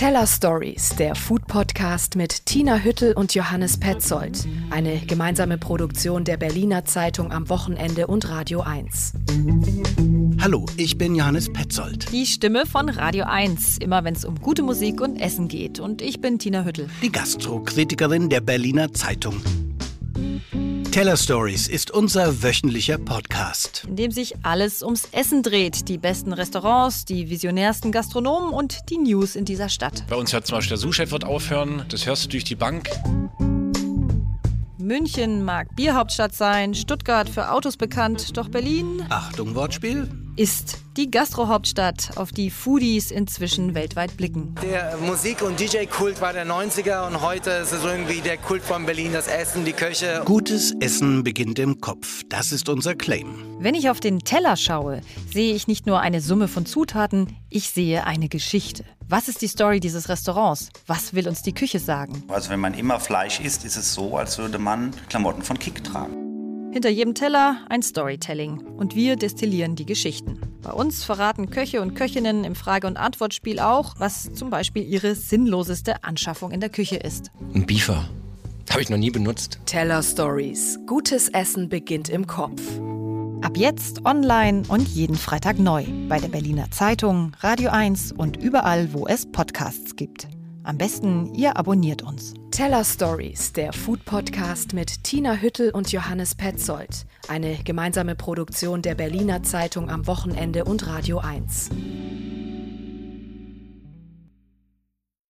Teller Stories, der Food Podcast mit Tina Hüttel und Johannes Petzold. Eine gemeinsame Produktion der Berliner Zeitung am Wochenende und Radio 1. Hallo, ich bin Johannes Petzold. Die Stimme von Radio 1, immer wenn es um gute Musik und Essen geht. Und ich bin Tina Hüttel. Die Gastrokritikerin der Berliner Zeitung. Teller Stories ist unser wöchentlicher Podcast. In dem sich alles ums Essen dreht. Die besten Restaurants, die visionärsten Gastronomen und die News in dieser Stadt. Bei uns hört zum Beispiel der Suchchef wird aufhören. Das hörst du durch die Bank. München mag Bierhauptstadt sein, Stuttgart für Autos bekannt, doch Berlin Achtung, Wortspiel. Ist die Gastrohauptstadt, auf die Foodies inzwischen weltweit blicken. Der Musik- und DJ-Kult war der 90er und heute ist es irgendwie der Kult von Berlin, das Essen, die Köche. Gutes Essen beginnt im Kopf. Das ist unser Claim. Wenn ich auf den Teller schaue, sehe ich nicht nur eine Summe von Zutaten, ich sehe eine Geschichte. Was ist die Story dieses Restaurants? Was will uns die Küche sagen? Also wenn man immer Fleisch isst, ist es so, als würde man Klamotten von Kick tragen. Hinter jedem Teller ein Storytelling und wir destillieren die Geschichten. Bei uns verraten Köche und Köchinnen im Frage- und Antwortspiel auch, was zum Beispiel ihre sinnloseste Anschaffung in der Küche ist. Ein Beefer. Habe ich noch nie benutzt. Teller Stories. Gutes Essen beginnt im Kopf. Ab jetzt online und jeden Freitag neu bei der Berliner Zeitung, Radio 1 und überall, wo es Podcasts gibt. Am besten, ihr abonniert uns. Teller Stories, der Food Podcast mit Tina Hüttel und Johannes Petzold. Eine gemeinsame Produktion der Berliner Zeitung am Wochenende und Radio 1.